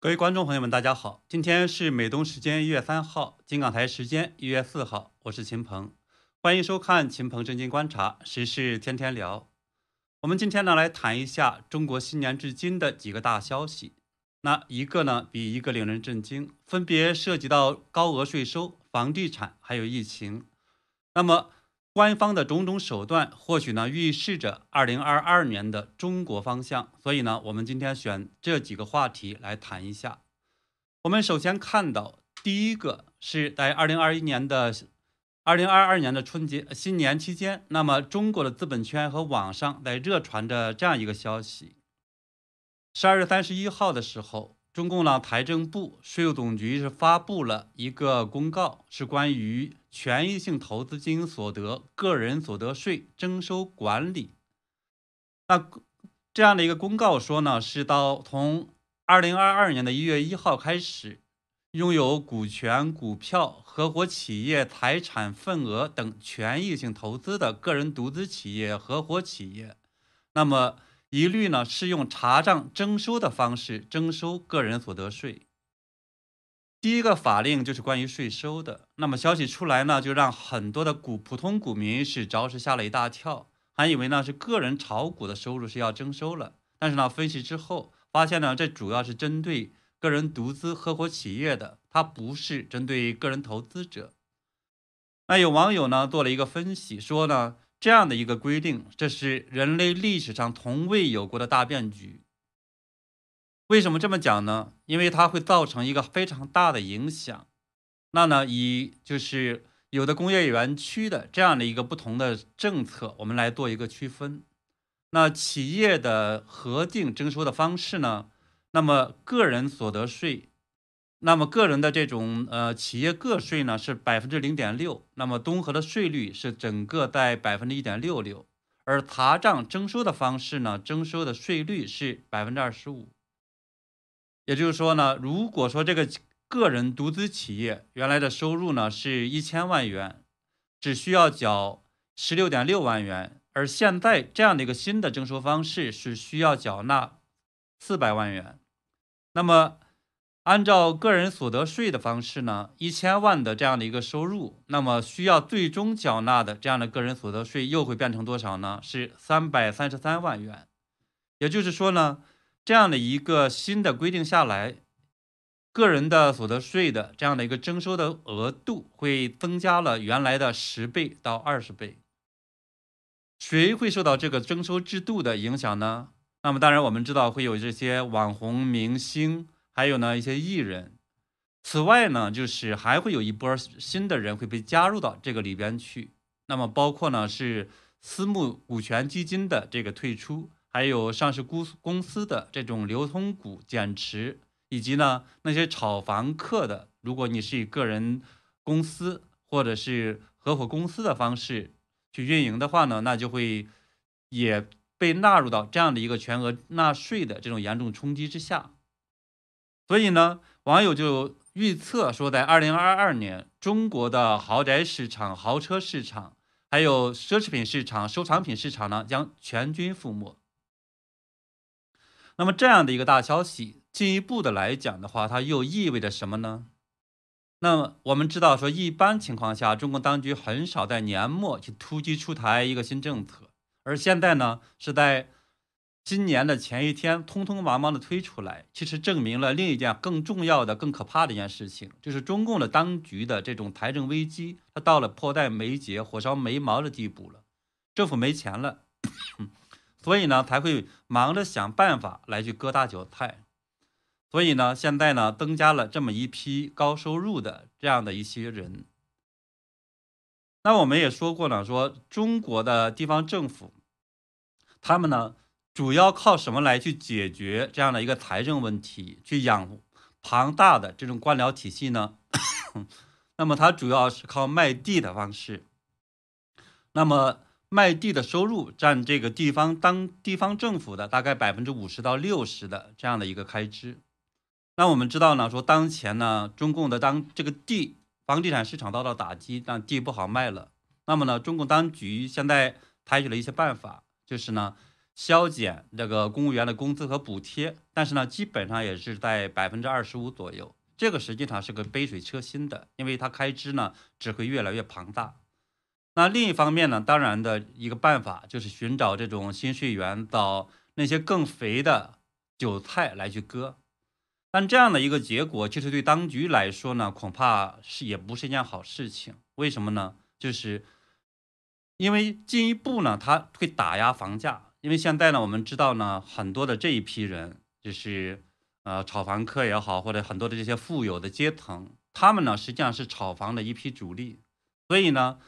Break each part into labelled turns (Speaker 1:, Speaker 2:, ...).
Speaker 1: 各位观众朋友们，大家好！今天是美东时间一月三号，金港台时间一月四号，我是秦鹏，欢迎收看秦鹏正经观察时事天天聊。我们今天呢来谈一下中国新年至今的几个大消息，那一个呢比一个令人震惊，分别涉及到高额税收、房地产还有疫情。那么。官方的种种手段，或许呢预示着二零二二年的中国方向。所以呢，我们今天选这几个话题来谈一下。我们首先看到第一个是在二零二一年的二零二二年的春节新年期间，那么中国的资本圈和网上在热传着这样一个消息：十二月三十一号的时候。中共呢，财政部、税务总局是发布了一个公告，是关于权益性投资经营所得个人所得税征收管理。那这样的一个公告说呢，是到从二零二二年的一月一号开始，拥有股权、股票、合伙企业、财产份额等权益性投资的个人独资企业、合伙企业，那么。一律呢是用查账征收的方式征收个人所得税。第一个法令就是关于税收的。那么消息出来呢，就让很多的股普通股民是着实吓了一大跳，还以为呢是个人炒股的收入是要征收了。但是呢，分析之后发现呢，这主要是针对个人独资合伙企业的，它不是针对个人投资者。那有网友呢做了一个分析，说呢。这样的一个规定，这是人类历史上从未有过的大变局。为什么这么讲呢？因为它会造成一个非常大的影响。那呢，以就是有的工业园区的这样的一个不同的政策，我们来做一个区分。那企业的核定征收的方式呢？那么个人所得税。那么个人的这种呃企业个税呢是百分之零点六，那么综合的税率是整个在百分之一点六六，而查账征收的方式呢，征收的税率是百分之二十五。也就是说呢，如果说这个个人独资企业原来的收入呢是一千万元，只需要缴十六点六万元，而现在这样的一个新的征收方式是需要缴纳四百万元，那么。按照个人所得税的方式呢，一千万的这样的一个收入，那么需要最终缴纳的这样的个人所得税又会变成多少呢？是三百三十三万元。也就是说呢，这样的一个新的规定下来，个人的所得税的这样的一个征收的额度会增加了原来的十倍到二十倍。谁会受到这个征收制度的影响呢？那么当然我们知道会有这些网红明星。还有呢，一些艺人。此外呢，就是还会有一波新的人会被加入到这个里边去。那么包括呢，是私募股权基金的这个退出，还有上市公公司的这种流通股减持，以及呢那些炒房客的，如果你是以个人公司或者是合伙公司的方式去运营的话呢，那就会也被纳入到这样的一个全额纳税的这种严重冲击之下。所以呢，网友就预测说，在二零二二年，中国的豪宅市场、豪车市场，还有奢侈品市场、收藏品市场呢，将全军覆没。那么这样的一个大消息，进一步的来讲的话，它又意味着什么呢？那么我们知道说，一般情况下，中国当局很少在年末去突击出台一个新政策，而现在呢，是在。今年的前一天，匆匆忙忙的推出来，其实证明了另一件更重要的、更可怕的一件事情，就是中共的当局的这种财政危机，它到了迫在眉睫、火烧眉毛的地步了。政府没钱了，所以呢，才会忙着想办法来去割大韭菜。所以呢，现在呢，增加了这么一批高收入的这样的一些人。那我们也说过呢，说中国的地方政府，他们呢。主要靠什么来去解决这样的一个财政问题，去养庞大的这种官僚体系呢？那么它主要是靠卖地的方式。那么卖地的收入占这个地方当地方政府的大概百分之五十到六十的这样的一个开支。那我们知道呢，说当前呢，中共的当这个地房地产市场遭到打击，让地不好卖了。那么呢，中共当局现在采取了一些办法，就是呢。削减这个公务员的工资和补贴，但是呢，基本上也是在百分之二十五左右。这个实际上是个杯水车薪的，因为它开支呢只会越来越庞大。那另一方面呢，当然的一个办法就是寻找这种新税源，找那些更肥的韭菜来去割。但这样的一个结果，其实对当局来说呢，恐怕是也不是一件好事情。为什么呢？就是因为进一步呢，它会打压房价。因为现在呢，我们知道呢，很多的这一批人，就是呃炒房客也好，或者很多的这些富有的阶层，他们呢实际上是炒房的一批主力。所以呢，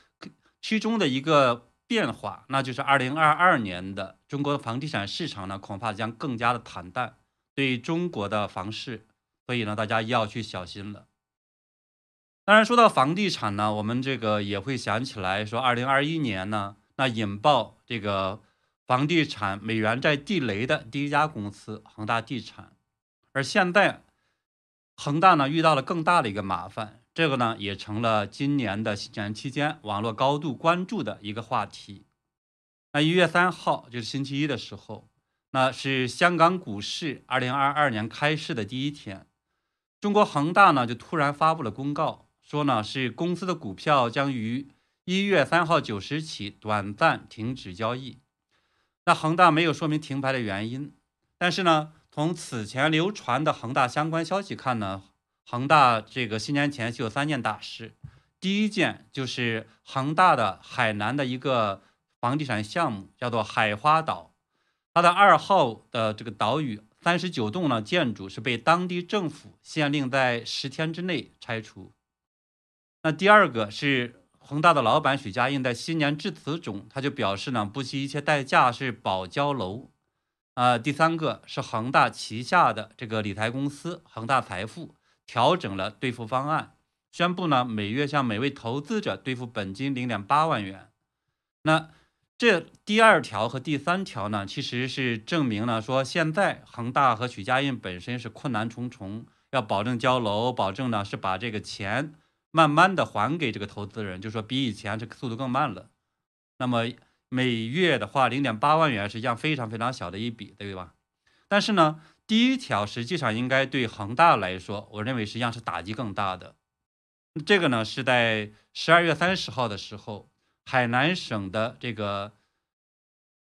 Speaker 1: 其中的一个变化，那就是二零二二年的中国房地产市场呢，恐怕将更加的惨淡。对中国的房市，所以呢，大家要去小心了。当然，说到房地产呢，我们这个也会想起来说，二零二一年呢，那引爆这个。房地产美元债地雷的第一家公司恒大地产，而现在恒大呢遇到了更大的一个麻烦，这个呢也成了今年的新年期间网络高度关注的一个话题。那一月三号就是星期一的时候，那是香港股市二零二二年开市的第一天，中国恒大呢就突然发布了公告，说呢是公司的股票将于一月三号九时起短暂停止交易。那恒大没有说明停牌的原因，但是呢，从此前流传的恒大相关消息看呢，恒大这个新年前就有三件大事，第一件就是恒大的海南的一个房地产项目叫做海花岛，它的二号的这个岛屿三十九栋呢建筑是被当地政府限令在十天之内拆除。那第二个是。恒大的老板许家印在新年致辞中，他就表示呢，不惜一切代价是保交楼。呃，第三个是恒大旗下的这个理财公司恒大财富调整了兑付方案，宣布呢每月向每位投资者兑付本金零点八万元。那这第二条和第三条呢，其实是证明了说现在恒大和许家印本身是困难重重，要保证交楼，保证呢是把这个钱。慢慢的还给这个投资人，就说比以前这个速度更慢了。那么每月的话，零点八万元实际上非常非常小的一笔，对吧？但是呢，第一条实际上应该对恒大来说，我认为实际上是打击更大的。这个呢是在十二月三十号的时候，海南省的这个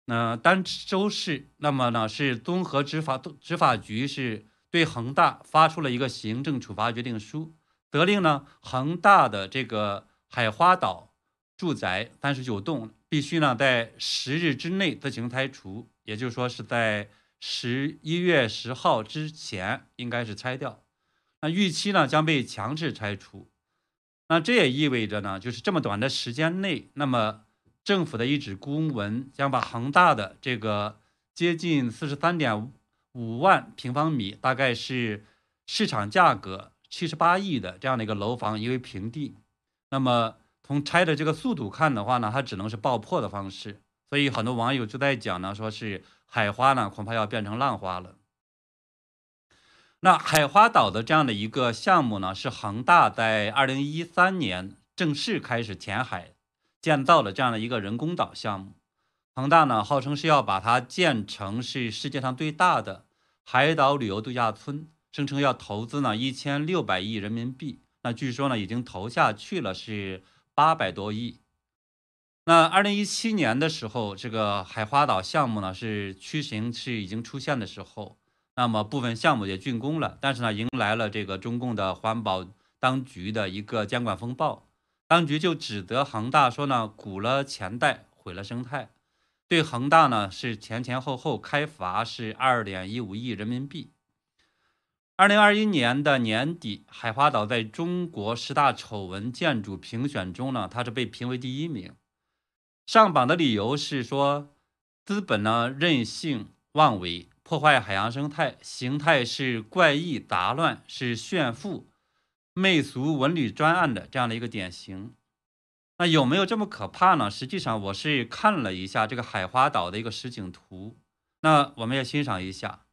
Speaker 1: 呃儋州市，那么呢是综合执法执法局是对恒大发出了一个行政处罚决定书。责令呢，恒大的这个海花岛住宅三十九栋必须呢在十日之内自行拆除，也就是说是在十一月十号之前应该是拆掉。那预期呢将被强制拆除。那这也意味着呢，就是这么短的时间内，那么政府的一纸公文将把恒大的这个接近四十三点五万平方米，大概是市场价格。七十八亿的这样的一个楼房夷为平地，那么从拆的这个速度看的话呢，它只能是爆破的方式。所以很多网友就在讲呢，说是海花呢恐怕要变成浪花了。那海花岛的这样的一个项目呢，是恒大在二零一三年正式开始填海建造的这样的一个人工岛项目。恒大呢号称是要把它建成是世界上最大的海岛旅游度假村。声称要投资呢一千六百亿人民币，那据说呢已经投下去了是八百多亿。那二零一七年的时候，这个海花岛项目呢是雏形是已经出现的时候，那么部分项目也竣工了，但是呢迎来了这个中共的环保当局的一个监管风暴，当局就指责恒大说呢鼓了钱袋毁了生态，对恒大呢是前前后后开罚是二点一五亿人民币。二零二一年的年底，海花岛在中国十大丑闻建筑评选中呢，它是被评为第一名。上榜的理由是说，资本呢任性妄为，破坏海洋生态，形态是怪异杂乱，是炫富、媚俗文旅专案的这样的一个典型。那有没有这么可怕呢？实际上，我是看了一下这个海花岛的一个实景图，那我们也欣赏一下。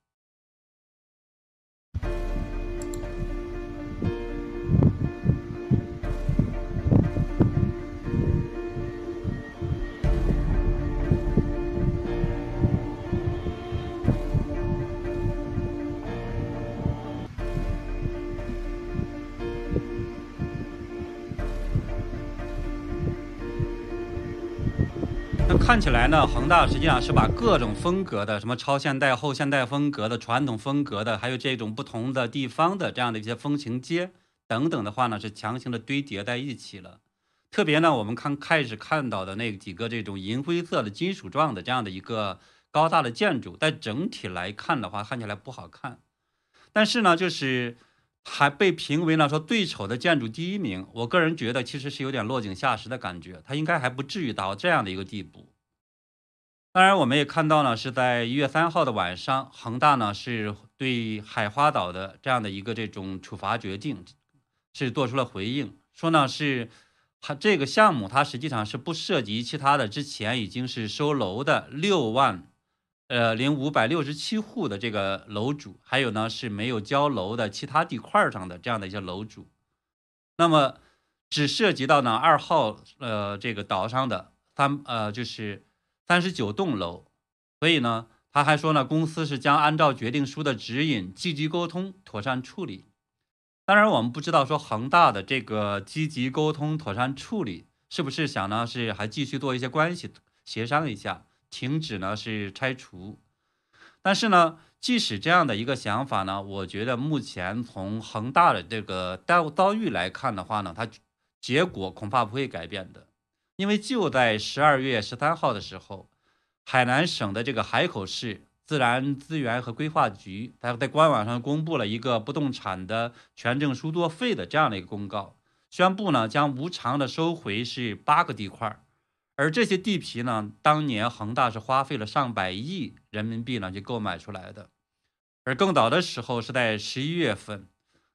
Speaker 1: 看起来呢，恒大实际上是把各种风格的，什么超现代、后现代风格的、传统风格的，还有这种不同的地方的这样的一些风情街等等的话呢，是强行的堆叠在一起了。特别呢，我们看开始看到的那几个这种银灰色的金属状的这样的一个高大的建筑，在整体来看的话，看起来不好看。但是呢，就是还被评为呢说最丑的建筑第一名。我个人觉得其实是有点落井下石的感觉，它应该还不至于到这样的一个地步。当然，我们也看到呢，是在一月三号的晚上，恒大呢是对海花岛的这样的一个这种处罚决定是做出了回应，说呢是它这个项目它实际上是不涉及其他的之前已经是收楼的六万呃零五百六十七户的这个楼主，还有呢是没有交楼的其他地块上的这样的一些楼主，那么只涉及到呢二号呃这个岛上的三呃就是。三十九栋楼，所以呢，他还说呢，公司是将按照决定书的指引，积极沟通，妥善处理。当然，我们不知道说恒大的这个积极沟通、妥善处理，是不是想呢是还继续做一些关系协商一下，停止呢是拆除。但是呢，即使这样的一个想法呢，我觉得目前从恒大的这个遭遭遇来看的话呢，它结果恐怕不会改变的。因为就在十二月十三号的时候，海南省的这个海口市自然资源和规划局，它在官网上公布了一个不动产的权证书作废的这样的一个公告，宣布呢将无偿的收回是八个地块，而这些地皮呢，当年恒大是花费了上百亿人民币呢去购买出来的，而更早的时候是在十一月份，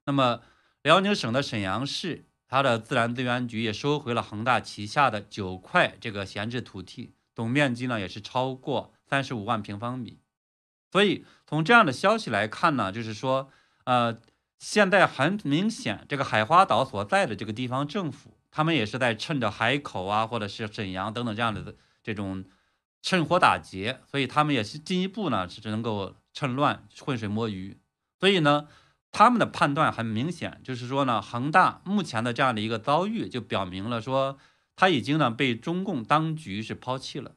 Speaker 1: 那么辽宁省的沈阳市。它的自然资源局也收回了恒大旗下的九块这个闲置土地，总面积呢也是超过三十五万平方米。所以从这样的消息来看呢，就是说，呃，现在很明显，这个海花岛所在的这个地方政府，他们也是在趁着海口啊，或者是沈阳等等这样的这种趁火打劫，所以他们也是进一步呢是能够趁乱浑水摸鱼。所以呢。他们的判断很明显，就是说呢，恒大目前的这样的一个遭遇，就表明了说，他已经呢被中共当局是抛弃了。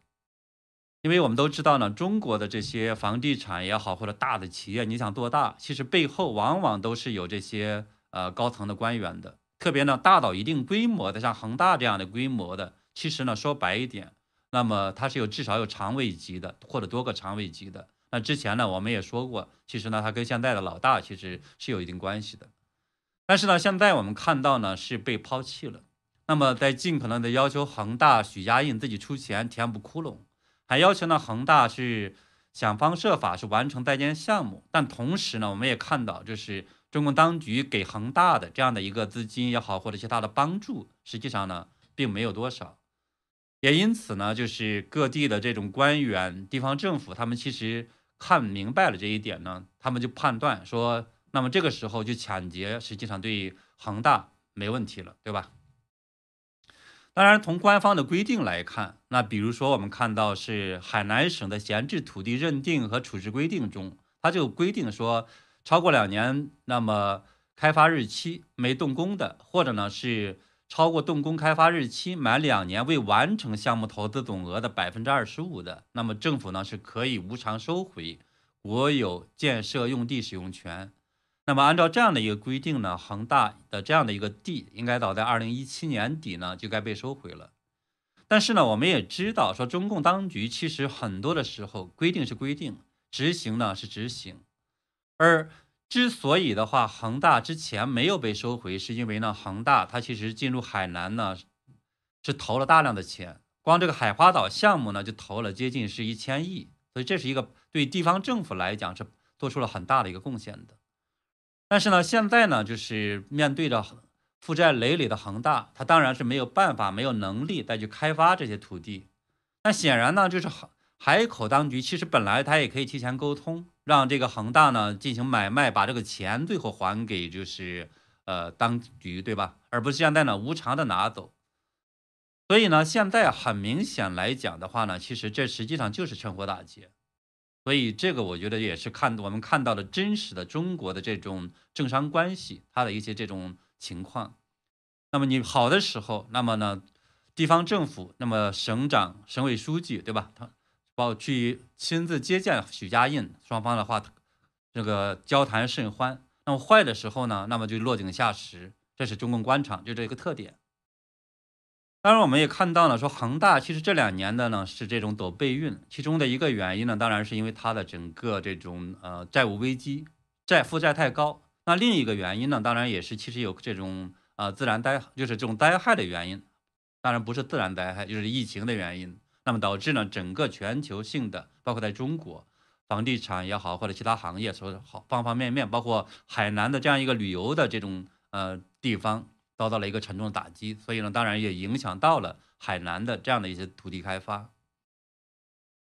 Speaker 1: 因为我们都知道呢，中国的这些房地产也好，或者大的企业，你想做大，其实背后往往都是有这些呃高层的官员的。特别呢，大到一定规模的，像恒大这样的规模的，其实呢说白一点，那么它是有至少有常委级的，或者多个常委级的。那之前呢，我们也说过，其实呢，他跟现在的老大其实是有一定关系的。但是呢，现在我们看到呢，是被抛弃了。那么，在尽可能的要求恒大、许家印自己出钱填补窟窿，还要求呢，恒大是想方设法是完成在建项目。但同时呢，我们也看到，就是中共当局给恒大的这样的一个资金也好，或者其他的帮助，实际上呢，并没有多少。也因此呢，就是各地的这种官员、地方政府，他们其实。看明白了这一点呢，他们就判断说，那么这个时候就抢劫，实际上对恒大没问题了，对吧？当然，从官方的规定来看，那比如说我们看到是海南省的闲置土地认定和处置规定中，它就规定说，超过两年，那么开发日期没动工的，或者呢是。超过动工开发日期满两年未完成项目投资总额的百分之二十五的，那么政府呢是可以无偿收回国有建设用地使用权。那么按照这样的一个规定呢，恒大的这样的一个地应该早在二零一七年底呢就该被收回了。但是呢，我们也知道说中共当局其实很多的时候规定是规定，执行呢是执行，而。之所以的话，恒大之前没有被收回，是因为呢，恒大它其实进入海南呢，是投了大量的钱，光这个海花岛项目呢就投了接近是一千亿，所以这是一个对地方政府来讲是做出了很大的一个贡献的。但是呢，现在呢，就是面对着负债累累的恒大，它当然是没有办法、没有能力再去开发这些土地。那显然呢，就是海海口当局其实本来他也可以提前沟通。让这个恒大呢进行买卖，把这个钱最后还给就是呃当局，对吧？而不是现在呢无偿的拿走。所以呢，现在很明显来讲的话呢，其实这实际上就是趁火打劫。所以这个我觉得也是看我们看到的真实的中国的这种政商关系，它的一些这种情况。那么你好的时候，那么呢地方政府，那么省长、省委书记，对吧？他包括去亲自接见许家印，双方的话，这个交谈甚欢。那么坏的时候呢，那么就落井下石，这是中共官场就这一个特点。当然，我们也看到了，说恒大其实这两年的呢是这种走背运，其中的一个原因呢，当然是因为它的整个这种呃债务危机，债负债太高。那另一个原因呢，当然也是其实有这种呃自然灾，就是这种灾害的原因。当然不是自然灾害，就是疫情的原因。那么导致呢，整个全球性的，包括在中国，房地产也好，或者其他行业，说好方方面面，包括海南的这样一个旅游的这种呃地方，遭到了一个沉重打击。所以呢，当然也影响到了海南的这样的一些土地开发。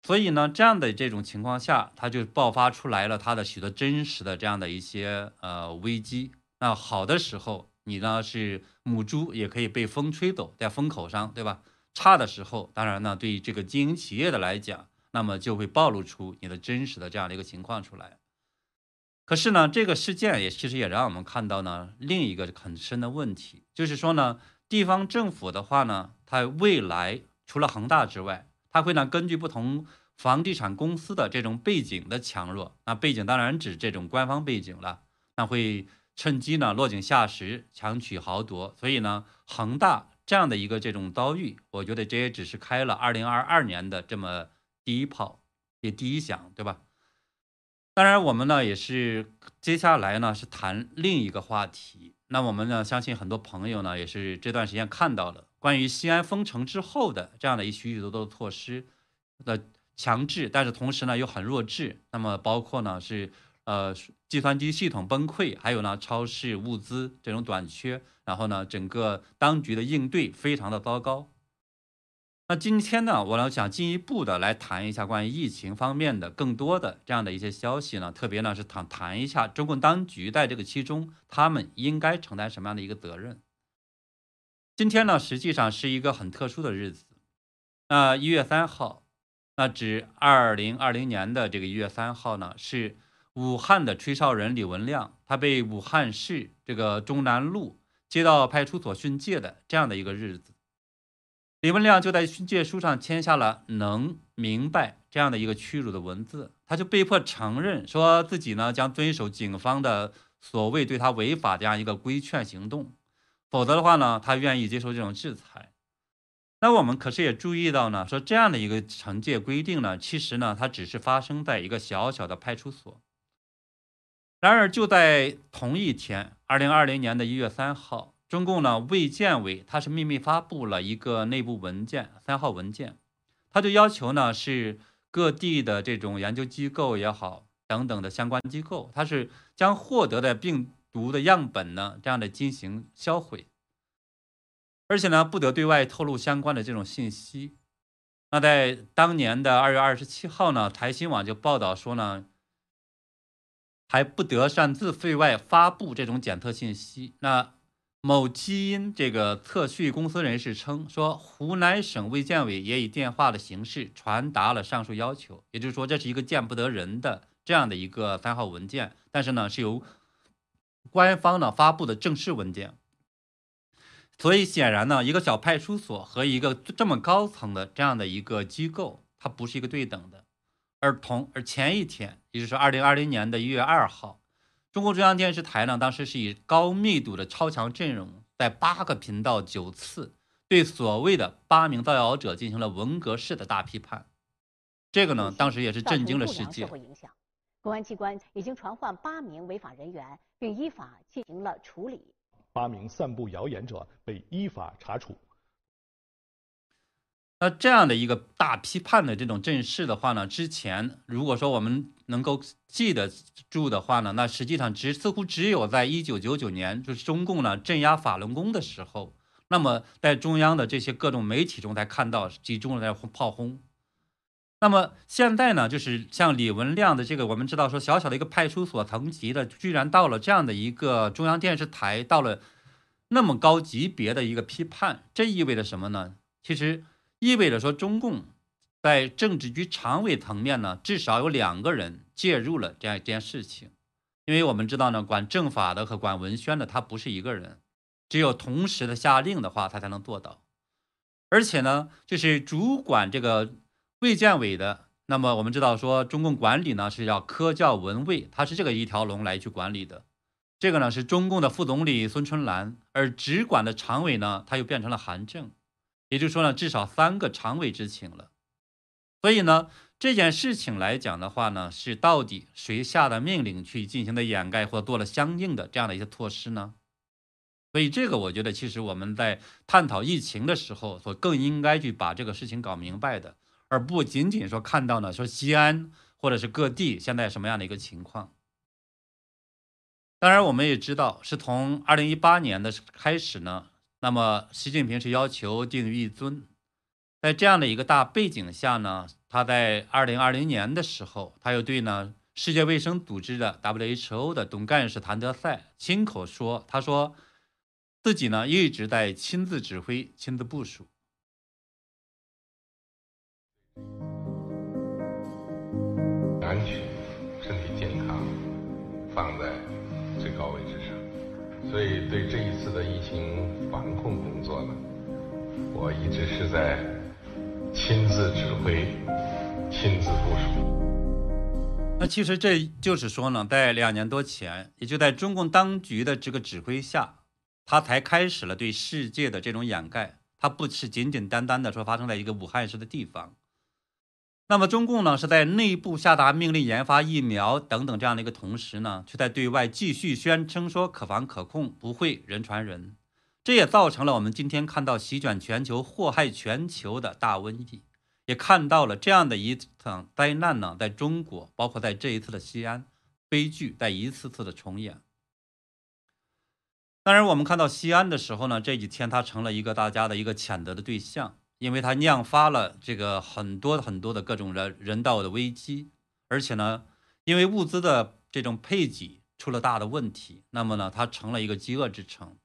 Speaker 1: 所以呢，这样的这种情况下，它就爆发出来了它的许多真实的这样的一些呃危机。那好的时候。你呢是母猪，也可以被风吹走，在风口上，对吧？差的时候，当然呢，对于这个经营企业的来讲，那么就会暴露出你的真实的这样的一个情况出来。可是呢，这个事件也其实也让我们看到呢另一个很深的问题，就是说呢，地方政府的话呢，它未来除了恒大之外，它会呢根据不同房地产公司的这种背景的强弱，那背景当然指这种官方背景了，那会。趁机呢落井下石，强取豪夺。所以呢，恒大这样的一个这种遭遇，我觉得这也只是开了二零二二年的这么第一炮，也第一响，对吧？当然，我们呢也是接下来呢是谈另一个话题。那我们呢相信很多朋友呢也是这段时间看到了关于西安封城之后的这样的一许许多多的措施的强制，但是同时呢又很弱智。那么包括呢是。呃，计算机系统崩溃，还有呢，超市物资这种短缺，然后呢，整个当局的应对非常的糟糕。那今天呢，我呢想进一步的来谈一下关于疫情方面的更多的这样的一些消息呢，特别呢是谈谈一下中共当局在这个其中，他们应该承担什么样的一个责任。今天呢，实际上是一个很特殊的日子，那一月三号，那指二零二零年的这个一月三号呢是。武汉的吹哨人李文亮，他被武汉市这个中南路街道派出所训诫的这样的一个日子，李文亮就在训诫书上签下了“能明白”这样的一个屈辱的文字，他就被迫承认说自己呢将遵守警方的所谓对他违法这样一个规劝行动，否则的话呢，他愿意接受这种制裁。那我们可是也注意到呢，说这样的一个惩戒规定呢，其实呢，它只是发生在一个小小的派出所。然而，就在同一天，二零二零年的一月三号，中共呢卫健委它是秘密发布了一个内部文件，三号文件，他就要求呢是各地的这种研究机构也好，等等的相关机构，它是将获得的病毒的样本呢这样的进行销毁，而且呢不得对外透露相关的这种信息。那在当年的二月二十七号呢，台新网就报道说呢。还不得擅自对外发布这种检测信息。那某基因这个测序公司人士称说，湖南省卫健委也以电话的形式传达了上述要求。也就是说，这是一个见不得人的这样的一个三号文件，但是呢，是由官方呢发布的正式文件。所以显然呢，一个小派出所和一个这么高层的这样的一个机构，它不是一个对等的。而同而前一天，也就是二零二零年的一月二号，中共中央电视台呢，当时是以高密度的超强阵容，在八个频道九次对所谓的八名造谣者进行了文革式的大批判。这个呢，当时也是震惊了世界。
Speaker 2: 公安机关已经传唤八名违法人员，并依法进行了处理。
Speaker 3: 八名散布谣言者被依法查处。
Speaker 1: 那这样的一个大批判的这种阵势的话呢，之前如果说我们能够记得住的话呢，那实际上只似乎只有在一九九九年，就是中共呢镇压法轮功的时候，那么在中央的这些各种媒体中才看到集中了在炮轰。那么现在呢，就是像李文亮的这个，我们知道说小小的一个派出所层级的，居然到了这样的一个中央电视台，到了那么高级别的一个批判，这意味着什么呢？其实。意味着说，中共在政治局常委层面呢，至少有两个人介入了这样一件事情。因为我们知道呢，管政法的和管文宣的，他不是一个人，只有同时的下令的话，他才能做到。而且呢，就是主管这个卫健委的。那么我们知道说，中共管理呢是要科教文卫，它是这个一条龙来去管理的。这个呢是中共的副总理孙春兰，而直管的常委呢，他又变成了韩正，也就是说呢，至少三个常委知情了。所以呢，这件事情来讲的话呢，是到底谁下的命令去进行的掩盖或做了相应的这样的一些措施呢？所以这个我觉得，其实我们在探讨疫情的时候，所更应该去把这个事情搞明白的。而不仅仅说看到呢，说西安或者是各地现在什么样的一个情况。当然，我们也知道是从二零一八年的开始呢，那么习近平是要求定一尊，在这样的一个大背景下呢，他在二零二零年的时候，他又对呢世界卫生组织的 WHO 的总干事谭德赛亲口说，他说自己呢一直在亲自指挥、亲自部署。
Speaker 4: 安全、身体健康放在所以对这一次的疫情防控工作呢，我一直是在亲自指挥、亲自部署。
Speaker 1: 那其实这就是说呢，在两年多前，也就在中共当局的这个指挥下，他才开始了对世界的这种掩盖，他不是简简单单的说发生在一个武汉市的地方。那么中共呢是在内部下达命令研发疫苗等等这样的一个同时呢，却在对外继续宣称说可防可控，不会人传人。这也造成了我们今天看到席卷全球、祸害全球的大瘟疫，也看到了这样的一场灾难呢，在中国，包括在这一次的西安悲剧，在一次次的重演。当然，我们看到西安的时候呢，这几天它成了一个大家的一个谴责的对象。因为它酿发了这个很多很多的各种人人道的危机，而且呢，因为物资的这种配给出了大的问题，那么呢，它成了一个饥饿之城。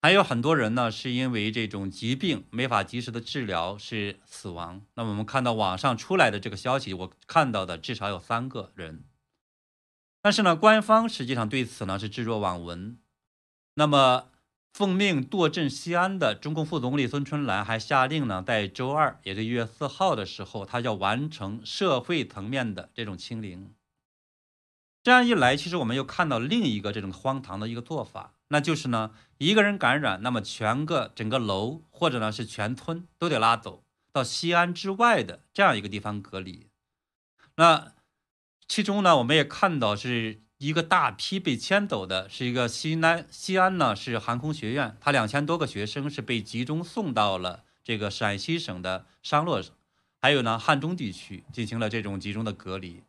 Speaker 1: 还有很多人呢，是因为这种疾病没法及时的治疗是死亡。那么我们看到网上出来的这个消息，我看到的至少有三个人，但是呢，官方实际上对此呢是置若罔闻。那么。奉命坐镇西安的中共副总理孙春兰还下令呢，在周二，也是一月四号的时候，他要完成社会层面的这种清零。这样一来，其实我们又看到另一个这种荒唐的一个做法，那就是呢，一个人感染，那么全个整个楼或者呢是全村都得拉走到西安之外的这样一个地方隔离。那其中呢，我们也看到是。一个大批被迁走的是一个西南西安呢，是航空学院，他两千多个学生是被集中送到了这个陕西省的商洛，还有呢汉中地区进行了这种集中的隔离。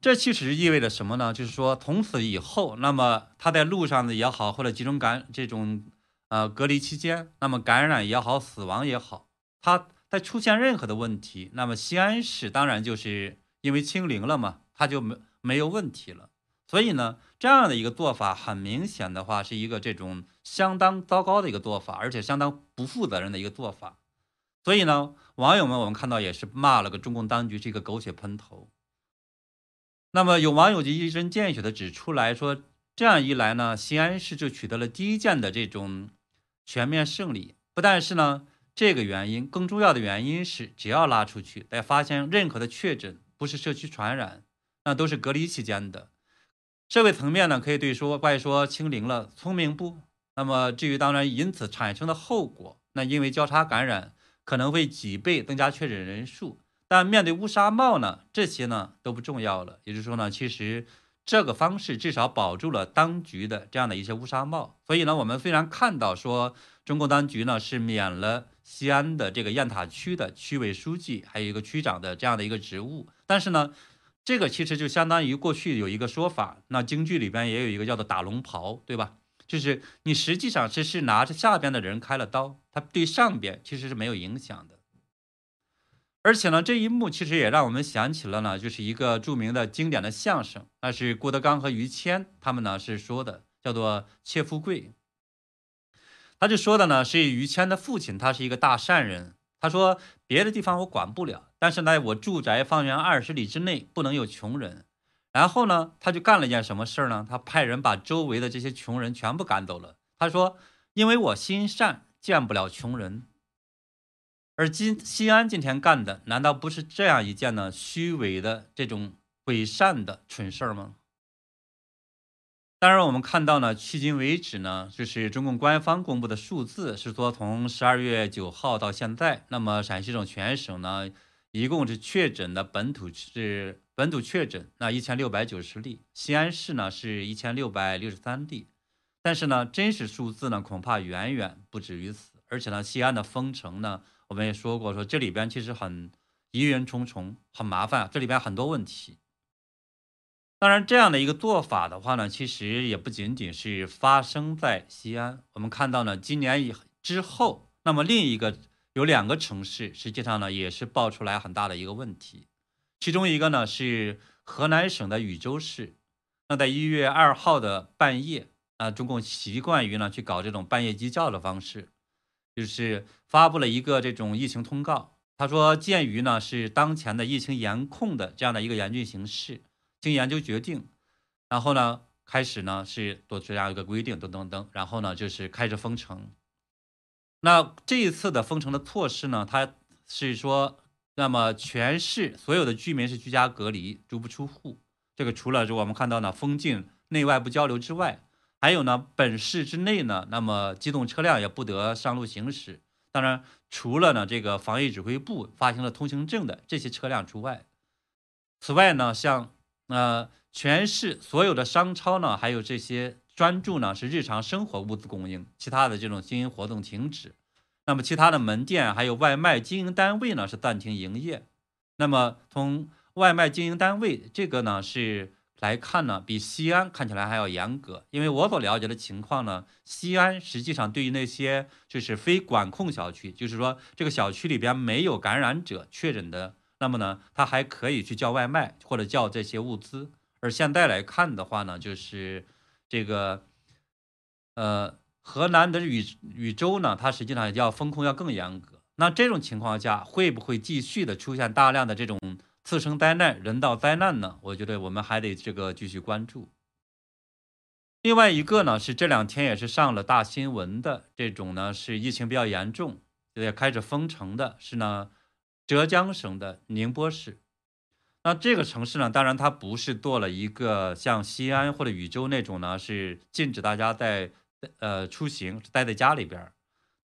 Speaker 1: 这其实意味着什么呢？就是说从此以后，那么他在路上的也好，或者集中感这种呃隔离期间，那么感染也好，死亡也好，他在出现任何的问题，那么西安市当然就是因为清零了嘛，他就没。没有问题了，所以呢，这样的一个做法，很明显的话，是一个这种相当糟糕的一个做法，而且相当不负责任的一个做法。所以呢，网友们我们看到也是骂了个中共当局是一个狗血喷头。那么有网友就一针见血的指出来说，这样一来呢，西安市就取得了第一件的这种全面胜利。不但是呢这个原因，更重要的原因是，只要拉出去，在发现任何的确诊，不是社区传染。那都是隔离期间的，社会层面呢，可以对说怪说清零了，聪明不？那么至于当然因此产生的后果，那因为交叉感染可能会几倍增加确诊人数，但面对乌纱帽呢，这些呢都不重要了。也就是说呢，其实这个方式至少保住了当局的这样的一些乌纱帽。所以呢，我们虽然看到说中共当局呢是免了西安的这个雁塔区的区委书记还有一个区长的这样的一个职务，但是呢。这个其实就相当于过去有一个说法，那京剧里边也有一个叫做打龙袍，对吧？就是你实际上是是拿着下边的人开了刀，他对上边其实是没有影响的。而且呢，这一幕其实也让我们想起了呢，就是一个著名的经典的相声，那是郭德纲和于谦他们呢是说的，叫做《切富贵》。他就说的呢是于谦的父亲，他是一个大善人。他说：“别的地方我管不了，但是呢，我住宅方圆二十里之内不能有穷人。然后呢，他就干了一件什么事儿呢？他派人把周围的这些穷人全部赶走了。他说：‘因为我心善，见不了穷人。而今西安今天干的，难道不是这样一件呢虚伪的这种伪善的蠢事儿吗？当然，我们看到呢，迄今为止呢，就是中共官方公布的数字是说，从十二月九号到现在，那么陕西省全省呢，一共是确诊的本土是本土确诊那一千六百九十例，西安市呢是一千六百六十三例，但是呢，真实数字呢恐怕远远不止于此，而且呢，西安的封城呢，我们也说过，说这里边其实很疑云重重，很麻烦，这里边很多问题。当然，这样的一个做法的话呢，其实也不仅仅是发生在西安。我们看到呢，今年以之后，那么另一个有两个城市，实际上呢也是爆出来很大的一个问题。其中一个呢是河南省的禹州市。那在一月二号的半夜，啊，中共习惯于呢去搞这种半夜鸡叫的方式，就是发布了一个这种疫情通告。他说，鉴于呢是当前的疫情严控的这样的一个严峻形势。经研究决定，然后呢，开始呢是做出这样一个规定，等等等，然后呢就是开始封城。那这一次的封城的措施呢，它是说，那么全市所有的居民是居家隔离，足不出户。这个除了就我们看到呢封禁内外不交流之外，还有呢本市之内呢，那么机动车辆也不得上路行驶。当然，除了呢这个防疫指挥部发行了通行证的这些车辆除外。此外呢，像呃全市所有的商超呢，还有这些专注呢是日常生活物资供应，其他的这种经营活动停止。那么其他的门店还有外卖经营单位呢是暂停营业。那么从外卖经营单位这个呢是来看呢，比西安看起来还要严格。因为我所了解的情况呢，西安实际上对于那些就是非管控小区，就是说这个小区里边没有感染者确诊的。那么呢，他还可以去叫外卖或者叫这些物资。而现在来看的话呢，就是这个，呃，河南的禹禹州呢，它实际上要风控要更严格。那这种情况下，会不会继续的出现大量的这种次生灾难、人道灾难呢？我觉得我们还得这个继续关注。另外一个呢，是这两天也是上了大新闻的这种呢，是疫情比较严重，也开始封城的，是呢。浙江省的宁波市，那这个城市呢，当然它不是做了一个像西安或者禹州那种呢，是禁止大家在呃出行，待在家里边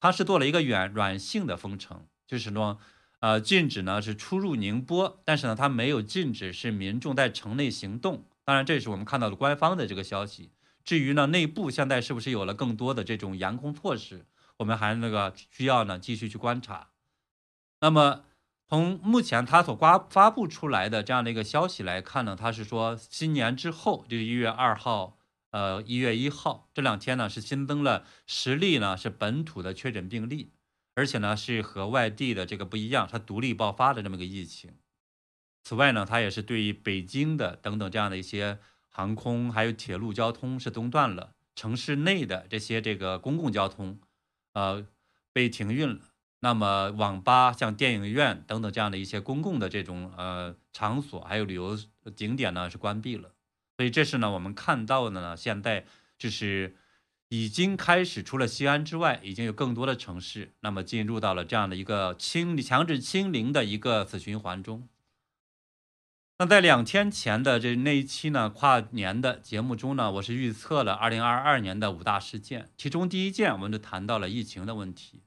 Speaker 1: 它是做了一个软软性的封城，就是说，呃，禁止呢是出入宁波，但是呢，它没有禁止是民众在城内行动。当然，这是我们看到的官方的这个消息。至于呢，内部现在是不是有了更多的这种严控措施，我们还那个需要呢继续去观察。那么。从目前他所发发布出来的这样的一个消息来看呢，他是说新年之后，就是一月二号，呃，一月一号这两天呢是新增了十例呢是本土的确诊病例，而且呢是和外地的这个不一样，它独立爆发的这么个疫情。此外呢，它也是对于北京的等等这样的一些航空还有铁路交通是中断了，城市内的这些这个公共交通，呃，被停运了。那么，网吧、像电影院等等这样的一些公共的这种呃场所，还有旅游景点呢，是关闭了。所以，这是呢我们看到的呢，现在就是已经开始，除了西安之外，已经有更多的城市，那么进入到了这样的一个清强制清零的一个死循环中。那在两天前的这那一期呢跨年的节目中呢，我是预测了二零二二年的五大事件，其中第一件我们就谈到了疫情的问题。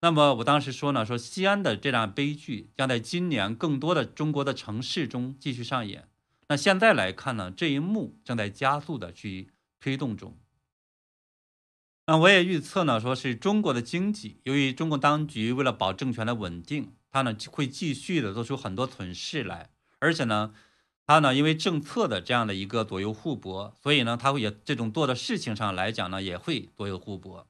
Speaker 1: 那么我当时说呢，说西安的这场悲剧将在今年更多的中国的城市中继续上演。那现在来看呢，这一幕正在加速的去推动中。那我也预测呢，说是中国的经济，由于中国当局为了保政权的稳定，它呢会继续的做出很多蠢事来，而且呢，它呢因为政策的这样的一个左右互搏，所以呢，它会也这种做的事情上来讲呢，也会左右互搏。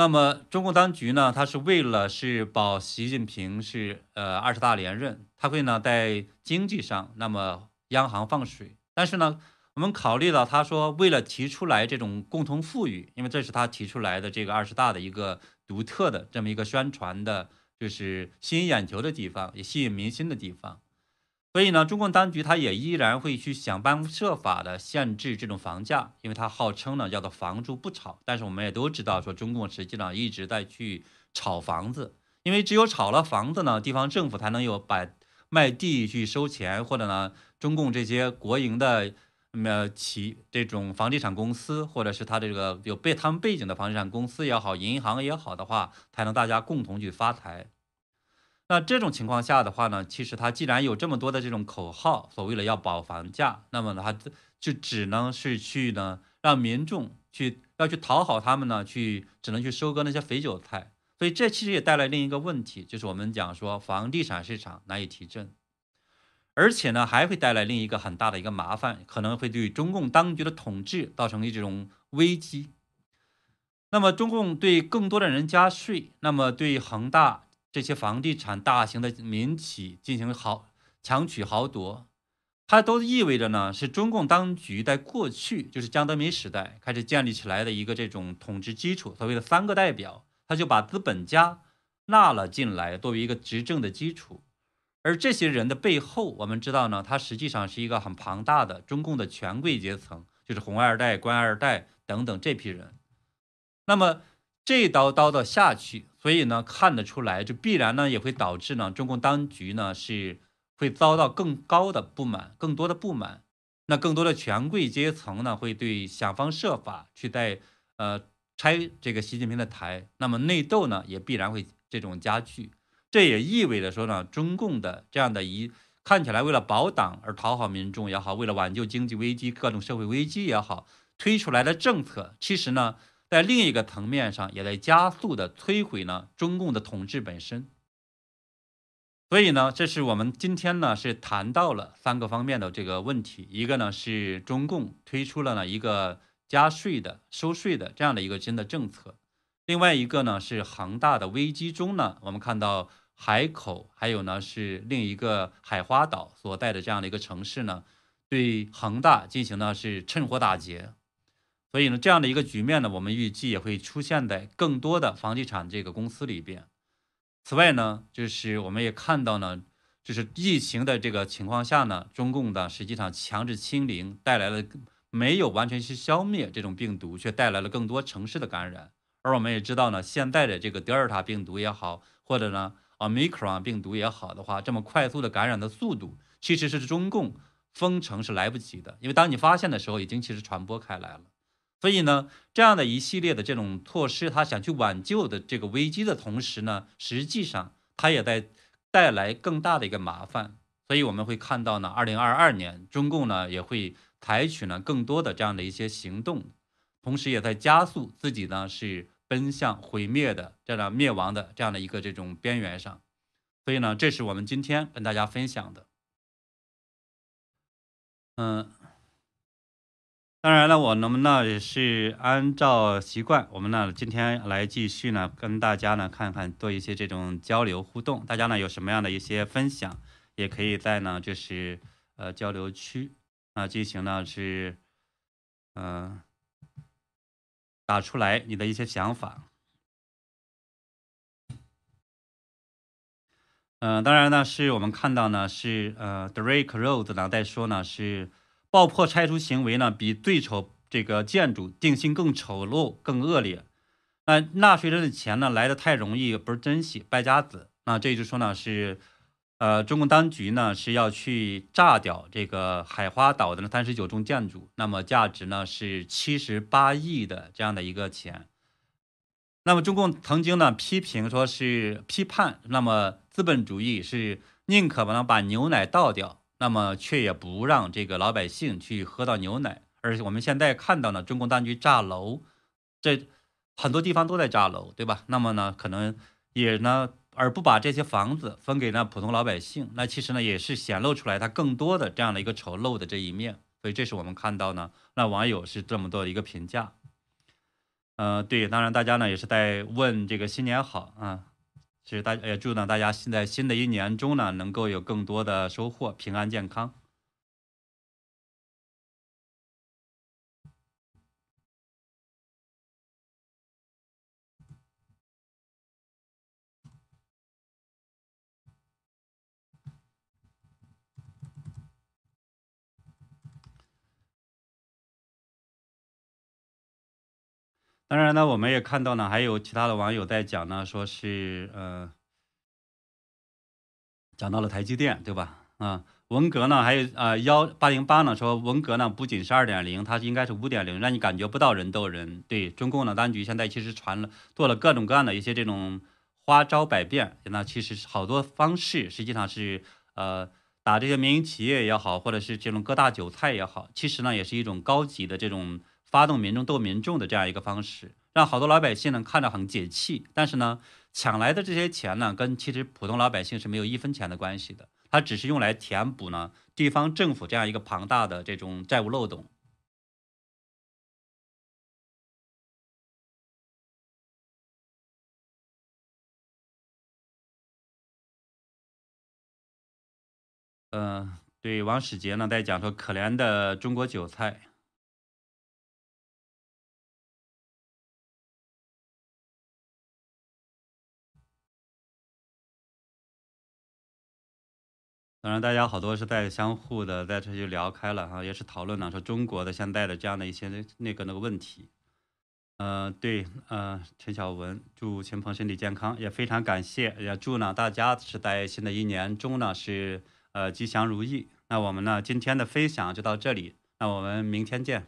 Speaker 1: 那么，中共当局呢，他是为了是保习近平是呃二十大连任，他会呢在经济上，那么央行放水。但是呢，我们考虑到他说为了提出来这种共同富裕，因为这是他提出来的这个二十大的一个独特的这么一个宣传的，就是吸引眼球的地方，也吸引民心的地方。所以呢，中共当局它也依然会去想方设法的限制这种房价，因为它号称呢叫做房住不炒。但是我们也都知道，说中共实际上一直在去炒房子，因为只有炒了房子呢，地方政府才能有把卖地去收钱，或者呢，中共这些国营的呃企这种房地产公司，或者是他这个有背他们背景的房地产公司也好，银行也好的话，才能大家共同去发财。那这种情况下的话呢，其实它既然有这么多的这种口号，所谓的要保房价，那么它就只能是去呢让民众去要去讨好他们呢，去只能去收割那些肥韭菜。所以这其实也带来另一个问题，就是我们讲说房地产市场难以提振，而且呢还会带来另一个很大的一个麻烦，可能会对中共当局的统治造成一种危机。那么中共对更多的人加税，那么对恒大。这些房地产大型的民企进行豪强取豪夺，它都意味着呢，是中共当局在过去就是江泽民时代开始建立起来的一个这种统治基础，所谓的三个代表，他就把资本家纳了进来作为一个执政的基础，而这些人的背后，我们知道呢，他实际上是一个很庞大的中共的权贵阶层，就是红二代、官二代等等这批人，那么。这刀刀的下去，所以呢，看得出来，这必然呢也会导致呢，中共当局呢是会遭到更高的不满，更多的不满。那更多的权贵阶层呢，会对想方设法去在呃拆这个习近平的台。那么内斗呢，也必然会这种加剧。这也意味着说呢，中共的这样的一看起来为了保党而讨好民众也好，为了挽救经济危机、各种社会危机也好，推出来的政策，其实呢。在另一个层面上，也在加速的摧毁呢中共的统治本身。所以呢，这是我们今天呢是谈到了三个方面的这个问题。一个呢是中共推出了呢一个加税的、收税的这样的一个新的政策。另外一个呢是恒大的危机中呢，我们看到海口还有呢是另一个海花岛所在的这样的一个城市呢，对恒大进行的是趁火打劫。所以呢，这样的一个局面呢，我们预计也会出现在更多的房地产这个公司里边。此外呢，就是我们也看到呢，就是疫情的这个情况下呢，中共的实际上强制清零带来了没有完全去消灭这种病毒，却带来了更多城市的感染。而我们也知道呢，现在的这个德尔塔病毒也好，或者呢奥密克戎病毒也好的话，这么快速的感染的速度，其实是中共封城是来不及的，因为当你发现的时候，已经其实传播开来了。所以呢，这样的一系列的这种措施，他想去挽救的这个危机的同时呢，实际上他也在带来更大的一个麻烦。所以我们会看到呢，二零二二年中共呢也会采取呢更多的这样的一些行动，同时也在加速自己呢是奔向毁灭的这样灭亡的这样的一个这种边缘上。所以呢，这是我们今天跟大家分享的，嗯。当然了，我们呢也是按照习惯，我们呢今天来继续呢跟大家呢看看做一些这种交流互动。大家呢有什么样的一些分享，也可以在呢就是呃交流区啊进行呢是嗯打出来你的一些想法。嗯，当然呢是我们看到呢是呃 Drake Rose 呢在说呢是。爆破拆除行为呢，比最丑这个建筑定性更丑陋、更恶劣。那纳税人的钱呢来的太容易，不是珍惜，败家子。那这就说呢是，呃，中共当局呢是要去炸掉这个海花岛的三十九栋建筑，那么价值呢是七十八亿的这样的一个钱。那么中共曾经呢批评说是批判，那么资本主义是宁可把把牛奶倒掉。那么却也不让这个老百姓去喝到牛奶，而且我们现在看到呢，中共当局炸楼，这很多地方都在炸楼，对吧？那么呢，可能也呢，而不把这些房子分给那普通老百姓，那其实呢，也是显露出来它更多的这样的一个丑陋的这一面。所以这是我们看到呢，那网友是这么多的一个评价。嗯，对，当然大家呢也是在问这个新年好啊。其实大家也祝呢，大家现在新的一年中呢，能够有更多的收获，平安健康。当然呢，我们也看到呢，还有其他的网友在讲呢，说是呃，讲到了台积电，对吧？啊，文革呢，还有啊幺八零八呢，说文革呢不仅是二点零，它应该是五点零，让你感觉不到人斗人。对中共呢，当局现在其实传了做了各种各样的一些这种花招百变，那其实好多方式实际上是呃打这些民营企业也好，或者是这种割大韭菜也好，其实呢也是一种高级的这种。发动民众斗民众的这样一个方式，让好多老百姓呢看着很解气。但是呢，抢来的这些钱呢，跟其实普通老百姓是没有一分钱的关系的，它只是用来填补呢地方政府这样一个庞大的这种债务漏洞。嗯，对，王史杰呢在讲说，可怜的中国韭菜。当然，大家好多是在相互的在这就聊开了哈，也是讨论了说中国的现在的这样的一些那个那个问题。嗯，对，呃，陈晓文，祝秦鹏身体健康，也非常感谢，也祝呢大家是在新的一年中呢是呃吉祥如意。那我们呢今天的分享就到这里，那我们明天见。